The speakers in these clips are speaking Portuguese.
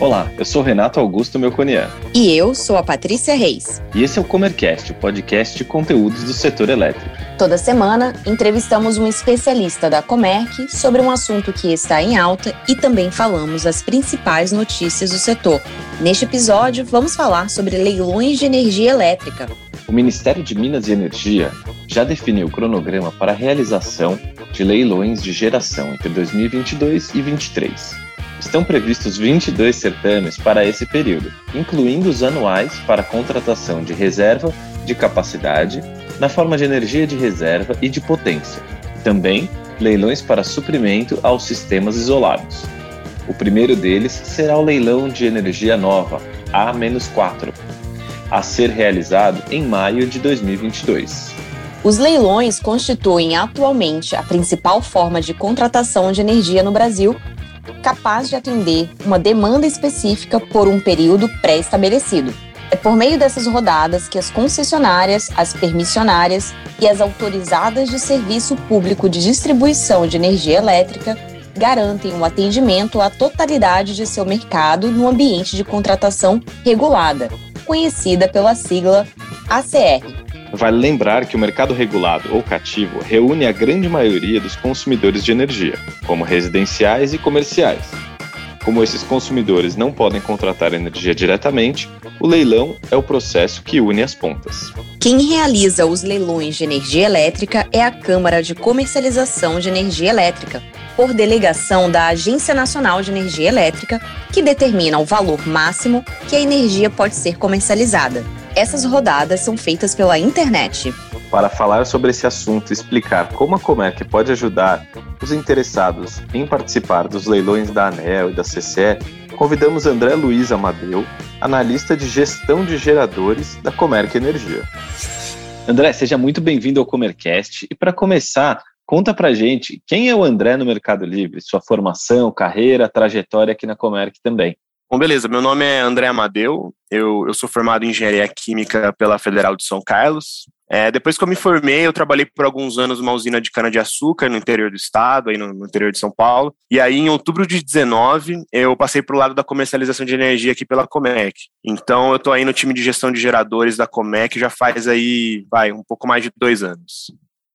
Olá, eu sou Renato Augusto Melconian. E eu sou a Patrícia Reis. E esse é o Comercast, o podcast de conteúdos do setor elétrico. Toda semana, entrevistamos um especialista da Comerc sobre um assunto que está em alta e também falamos as principais notícias do setor. Neste episódio, vamos falar sobre leilões de energia elétrica. O Ministério de Minas e Energia já definiu o cronograma para a realização de leilões de geração entre 2022 e 2023. Estão previstos 22 certames para esse período, incluindo os anuais para contratação de reserva de capacidade, na forma de energia de reserva e de potência. Também leilões para suprimento aos sistemas isolados. O primeiro deles será o leilão de energia nova, A-4, a ser realizado em maio de 2022. Os leilões constituem atualmente a principal forma de contratação de energia no Brasil capaz de atender uma demanda específica por um período pré-estabelecido. É por meio dessas rodadas que as concessionárias, as permissionárias e as autorizadas de serviço público de distribuição de energia elétrica garantem o um atendimento à totalidade de seu mercado no ambiente de contratação regulada, conhecida pela sigla ACR. Vale lembrar que o mercado regulado ou cativo reúne a grande maioria dos consumidores de energia, como residenciais e comerciais. Como esses consumidores não podem contratar energia diretamente, o leilão é o processo que une as pontas. Quem realiza os leilões de energia elétrica é a Câmara de Comercialização de Energia Elétrica, por delegação da Agência Nacional de Energia Elétrica, que determina o valor máximo que a energia pode ser comercializada. Essas rodadas são feitas pela internet. Para falar sobre esse assunto e explicar como a Comerc pode ajudar os interessados em participar dos leilões da ANEL e da CCE, convidamos André Luiz Amadeu, analista de gestão de geradores da Comerc Energia. André, seja muito bem-vindo ao Comercast. E para começar, conta para gente quem é o André no Mercado Livre, sua formação, carreira, trajetória aqui na Comerc também. Bom, beleza. Meu nome é André Amadeu. Eu, eu sou formado em Engenharia Química pela Federal de São Carlos. É, depois que eu me formei, eu trabalhei por alguns anos numa usina de cana-de-açúcar no interior do estado, aí no, no, interior de São Paulo. E aí, em outubro de 19, eu passei para o lado da comercialização de energia aqui pela Comec. Então, eu estou aí no time de gestão de geradores da Comec já faz aí, vai, um pouco mais de dois anos.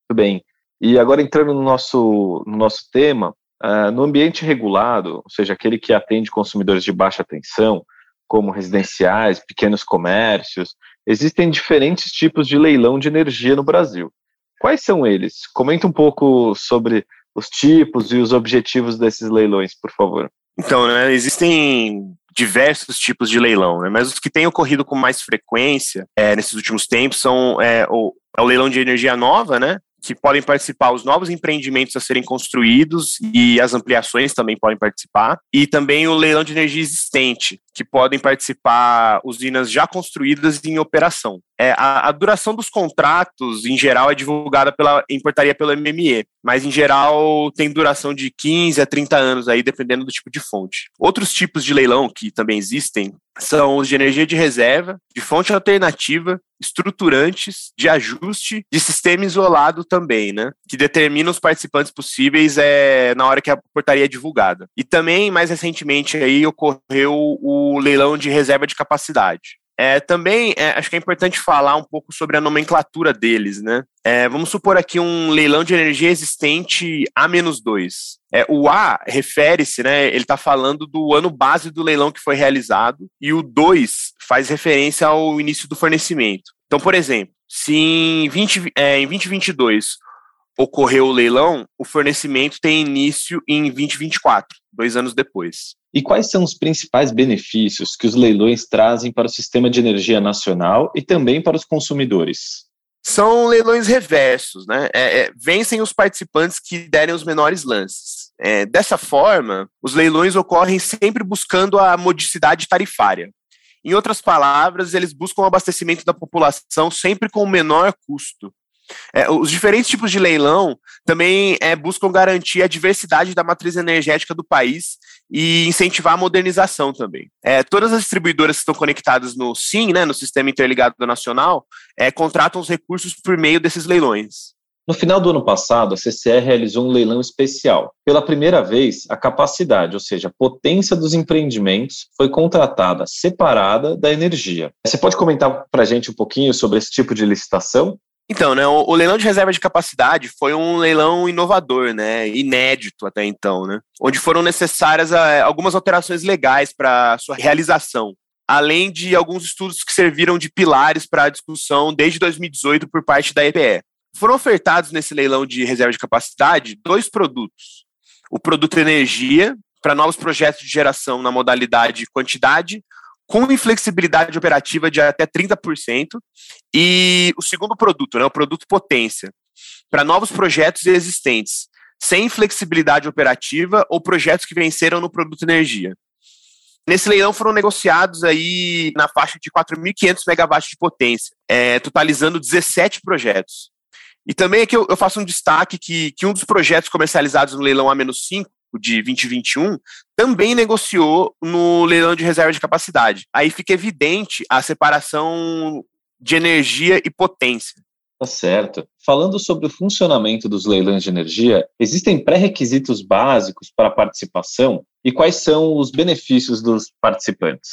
Muito bem. E agora entrando no nosso, no nosso tema, Uh, no ambiente regulado, ou seja, aquele que atende consumidores de baixa tensão, como residenciais, pequenos comércios, existem diferentes tipos de leilão de energia no Brasil. Quais são eles? Comenta um pouco sobre os tipos e os objetivos desses leilões, por favor. Então, né, existem diversos tipos de leilão, né, mas os que têm ocorrido com mais frequência é, nesses últimos tempos são é, o, é o leilão de energia nova, né, que podem participar os novos empreendimentos a serem construídos e as ampliações também podem participar, e também o leilão de energia existente, que podem participar usinas já construídas em operação. É, a, a, duração dos contratos, em geral, é divulgada pela, em portaria pelo MME, mas em geral tem duração de 15 a 30 anos, aí, dependendo do tipo de fonte. Outros tipos de leilão que também existem são os de energia de reserva, de fonte alternativa, estruturantes, de ajuste, de sistema isolado também, né? Que determinam os participantes possíveis é, na hora que a portaria é divulgada. E também, mais recentemente, aí ocorreu o leilão de reserva de capacidade. É, também é, acho que é importante falar um pouco sobre a nomenclatura deles, né? É, vamos supor aqui um leilão de energia existente A-2. É, o A refere-se, né? Ele está falando do ano base do leilão que foi realizado, e o 2 faz referência ao início do fornecimento. Então, por exemplo, se em, 20, é, em 2022 ocorreu o leilão, o fornecimento tem início em 2024, dois anos depois. E quais são os principais benefícios que os leilões trazem para o sistema de energia nacional e também para os consumidores? São leilões reversos, né? É, é, vencem os participantes que derem os menores lances. É, dessa forma, os leilões ocorrem sempre buscando a modicidade tarifária. Em outras palavras, eles buscam o abastecimento da população sempre com o menor custo. É, os diferentes tipos de leilão também é, buscam garantir a diversidade da matriz energética do país e incentivar a modernização também. É, todas as distribuidoras que estão conectadas no SIM, né, no Sistema Interligado Nacional, é, contratam os recursos por meio desses leilões. No final do ano passado, a CCE realizou um leilão especial. Pela primeira vez, a capacidade, ou seja, a potência dos empreendimentos, foi contratada separada da energia. Você pode comentar para a gente um pouquinho sobre esse tipo de licitação? Então, né, o, o, leilão de reserva de capacidade foi um leilão inovador, né, inédito até então, né, onde foram necessárias a, ah, algumas alterações legais para sua realização, além de alguns estudos que serviram de pilares para a discussão desde 2018 por parte da EPE. Foram ofertados nesse leilão de reserva de capacidade dois produtos: o produto energia para novos projetos de geração na modalidade quantidade com inflexibilidade operativa de até 30%, e o segundo produto, né, o produto potência, para novos projetos existentes, sem flexibilidade operativa ou projetos que venceram no produto energia. Nesse leilão foram negociados aí na faixa de 4.500 megawatts de potência, é, totalizando 17 projetos. E também aqui eu, eu faço um destaque que, que um dos projetos comercializados no leilão A-5 de 2021, também negociou no leilão de reserva de capacidade. Aí fica evidente a separação de energia e potência. Tá certo. Falando sobre o funcionamento dos leilões de energia, existem pré-requisitos básicos para a participação e quais são os benefícios dos participantes?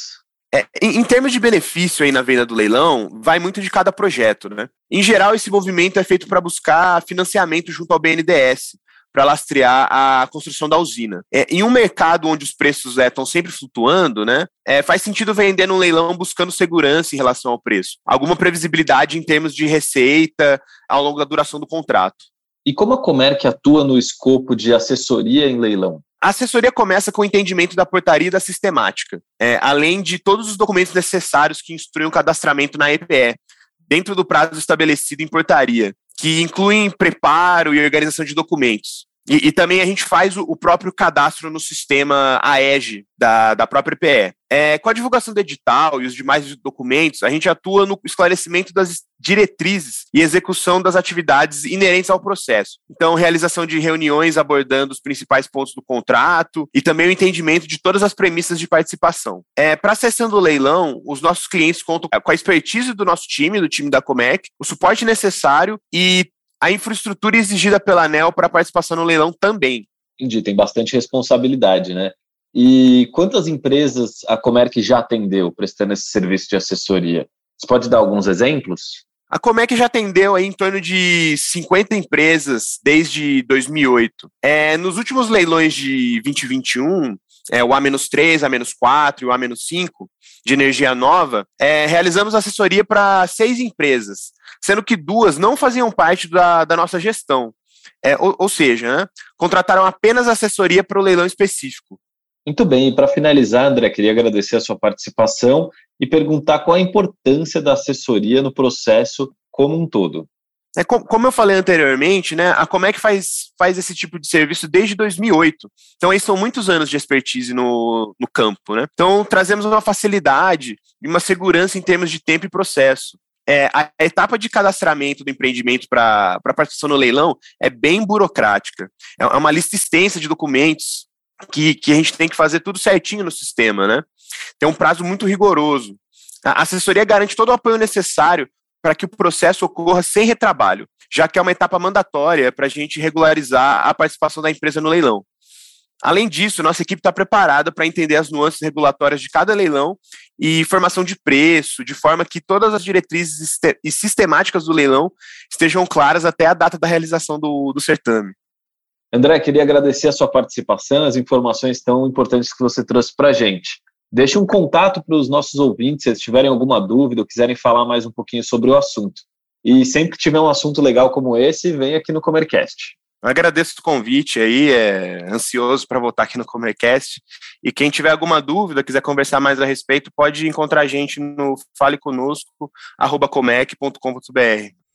É, em, em, termos de benefício aí na venda do leilão, vai muito de cada projeto, né? Em geral, esse movimento é feito para buscar financiamento junto ao BNDES, para lastrear a construção da usina. É, em um mercado onde os preços estão é, sempre flutuando, né, é, faz sentido vender no leilão buscando segurança em relação ao preço, alguma previsibilidade em termos de receita ao longo da duração do contrato. E como a Comerc atua no escopo de assessoria em leilão? A assessoria começa com o entendimento da portaria da sistemática, é, além de todos os documentos necessários que instruem o cadastramento na EPE, dentro do prazo estabelecido em portaria, que incluem preparo e organização de documentos. E, e, também a gente faz o, o, próprio cadastro no sistema AEG da, da própria PE. É, com a divulgação do edital e os demais documentos, a gente atua no esclarecimento das diretrizes e execução das atividades inerentes ao processo. Então, realização de reuniões abordando os principais pontos do contrato e também o entendimento de todas as premissas de participação. É, Para acessando o leilão, os nossos clientes contam com a expertise do nosso time, do time da Comec, o suporte necessário e a infraestrutura exigida pela ANEL para participação no leilão também. Entendi, tem bastante responsabilidade, né? E quantas empresas a Comerc já atendeu prestando esse serviço de assessoria? Você pode dar alguns exemplos? A Comec já atendeu aí em torno de 50 empresas desde 2008. É, nos últimos leilões de 2021, é, o A-3, A-4 e o A-5 de energia nova, é, realizamos assessoria para seis empresas, sendo que duas não faziam parte da, da nossa gestão. É, ou, ou, seja, né, contrataram apenas assessoria para o leilão específico. Muito bem, e para finalizar, André, queria agradecer a sua participação e perguntar qual a importância da assessoria no processo como um todo. É, como eu falei anteriormente, né, a Comec faz, faz esse tipo de serviço desde 2008. Então, aí são muitos anos de expertise no, no campo. Né? Então, trazemos uma facilidade e uma segurança em termos de tempo e processo. É, a etapa de cadastramento do empreendimento para participação no leilão é bem burocrática. É, é uma lista extensa de documentos que, que a gente tem que fazer tudo certinho no sistema, né? Tem um prazo muito rigoroso. A assessoria garante todo o apoio necessário para que o processo ocorra sem retrabalho, já que é uma etapa mandatória para a gente regularizar a participação da empresa no leilão. Além disso, nossa equipe está preparada para entender as nuances regulatórias de cada leilão e formação de preço, de forma que todas as diretrizes e sistemáticas do leilão estejam claras até a data da realização do, do certame. André, queria agradecer a sua participação, as informações tão importantes que você trouxe para a gente. Deixe um contato para os nossos ouvintes, se tiverem alguma dúvida ou quiserem falar mais um pouquinho sobre o assunto. E sempre que tiver um assunto legal como esse, vem aqui no Comercast. Eu agradeço o convite aí, é ansioso para voltar aqui no Comercast. E quem tiver alguma dúvida, quiser conversar mais a respeito, pode encontrar a gente no faleconosco@comec.com.br.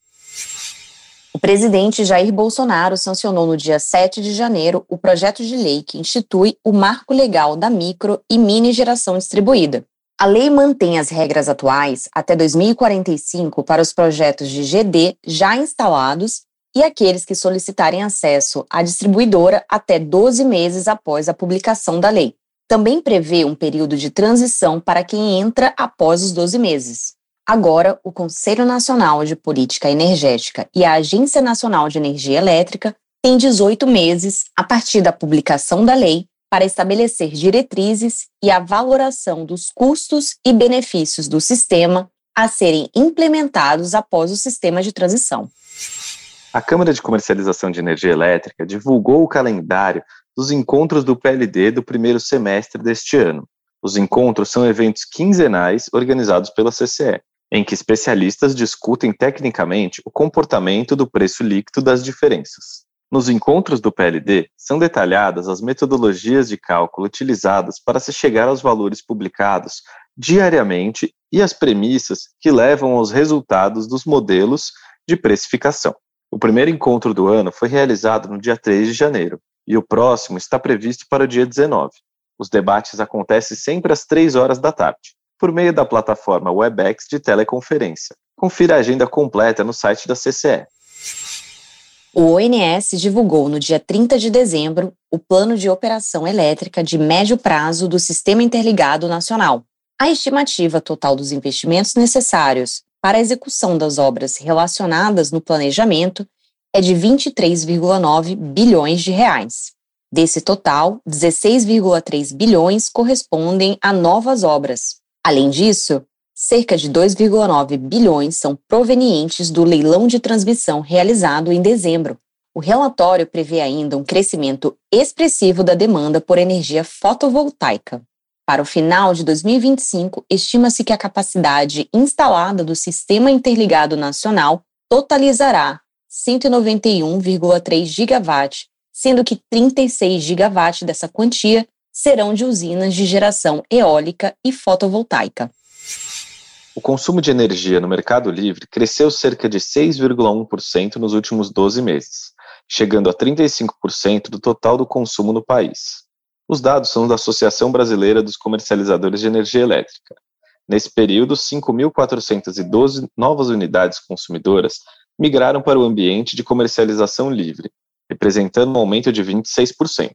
O presidente Jair Bolsonaro sancionou no dia 7 de janeiro o projeto de lei que institui o marco legal da micro e mini geração distribuída. A lei mantém as regras atuais até 2045 para os projetos de GD já instalados e aqueles que solicitarem acesso à distribuidora até 12 meses após a publicação da lei. Também prevê um período de transição para quem entra após os 12 meses. Agora, o Conselho Nacional de Política Energética e a Agência Nacional de Energia Elétrica têm 18 meses, a partir da publicação da lei, para estabelecer diretrizes e a valoração dos custos e benefícios do sistema a serem implementados após o sistema de transição. A Câmara de Comercialização de Energia Elétrica divulgou o calendário dos encontros do PLD do primeiro semestre deste ano. Os encontros são eventos quinzenais organizados pela CCE, em que especialistas discutem tecnicamente o comportamento do preço líquido das diferenças. Nos encontros do PLD, são detalhadas as metodologias de cálculo utilizadas para se chegar aos valores publicados diariamente e as premissas que levam aos resultados dos modelos de precificação. O primeiro encontro do ano foi realizado no dia 3 de janeiro e o próximo está previsto para o dia 19. Os debates acontecem sempre às 3 horas da tarde, por meio da plataforma Webex de teleconferência. Confira a agenda completa no site da CCE. O ONS divulgou no dia 30 de dezembro o Plano de Operação Elétrica de Médio Prazo do Sistema Interligado Nacional. A estimativa total dos investimentos necessários para a execução das obras relacionadas no planejamento é de 23,9 bilhões de reais. Desse total, 16,3 bilhões correspondem a novas obras. Além disso, cerca de 2,9 bilhões são provenientes do leilão de transmissão realizado em dezembro. O relatório prevê ainda um crescimento expressivo da demanda por energia fotovoltaica. Para o final de 2025, estima-se que a capacidade instalada do Sistema Interligado Nacional totalizará 191,3 gigawatt, sendo que 36 gigawatt dessa quantia serão de usinas de geração eólica e fotovoltaica. O consumo de energia no Mercado Livre cresceu cerca de 6,1% nos últimos 12 meses, chegando a 35% do total do consumo no país. Os dados são da Associação Brasileira dos Comercializadores de Energia Elétrica. Nesse período, 5.412 novas unidades consumidoras migraram para o ambiente de comercialização livre, representando um aumento de 26%.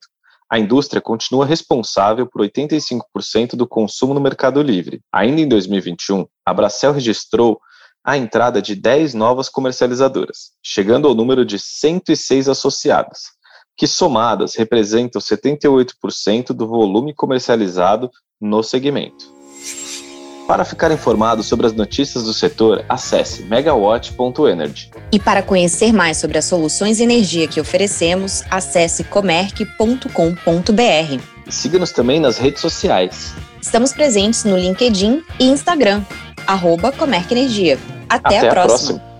A indústria continua responsável por 85% do consumo no mercado livre. Ainda em 2021, a Bracel registrou a entrada de 10 novas comercializadoras, chegando ao número de 106 associadas que somadas representam 78% do volume comercializado no segmento. Para ficar informado sobre as notícias do setor, acesse megawatt.energy. E para conhecer mais sobre as soluções de energia que oferecemos, acesse comerc.com.br. E siga-nos também nas redes sociais. Estamos presentes no LinkedIn e Instagram, arroba Comerc Energia. Até, Até a próxima. A próxima.